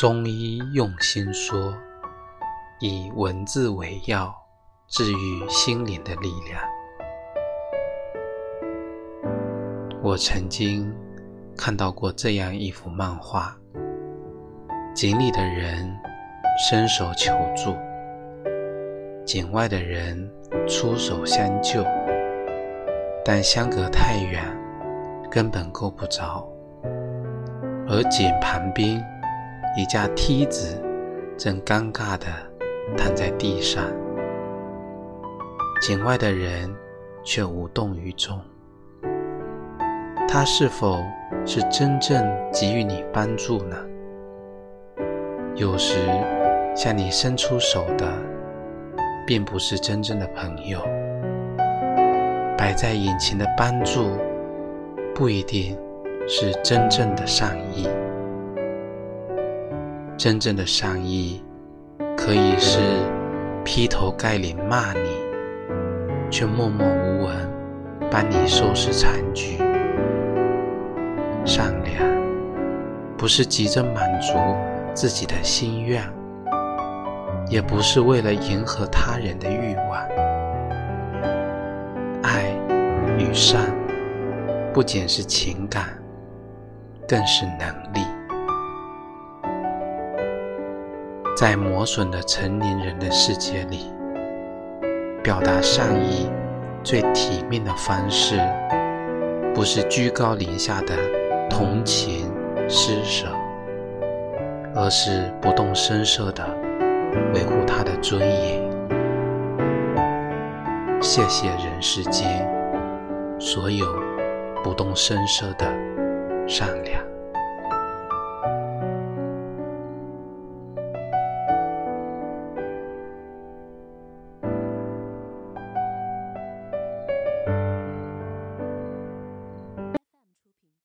中医用心说，以文字为药，治愈心灵的力量。我曾经看到过这样一幅漫画：井里的人伸手求助，井外的人出手相救，但相隔太远，根本够不着。而井旁边，一架梯子正尴尬地躺在地上，井外的人却无动于衷。他是否是真正给予你帮助呢？有时向你伸出手的，并不是真正的朋友。摆在眼前的帮助，不一定是真正的善意。真正的善意，可以是劈头盖脸骂你，却默默无闻帮你收拾残局。善良，不是急着满足自己的心愿，也不是为了迎合他人的欲望。爱与善，不仅是情感，更是能力。在磨损的成年人的世界里，表达善意最体面的方式，不是居高临下的同情施舍，而是不动声色的维护他的尊严。谢谢人世间所有不动声色的善良。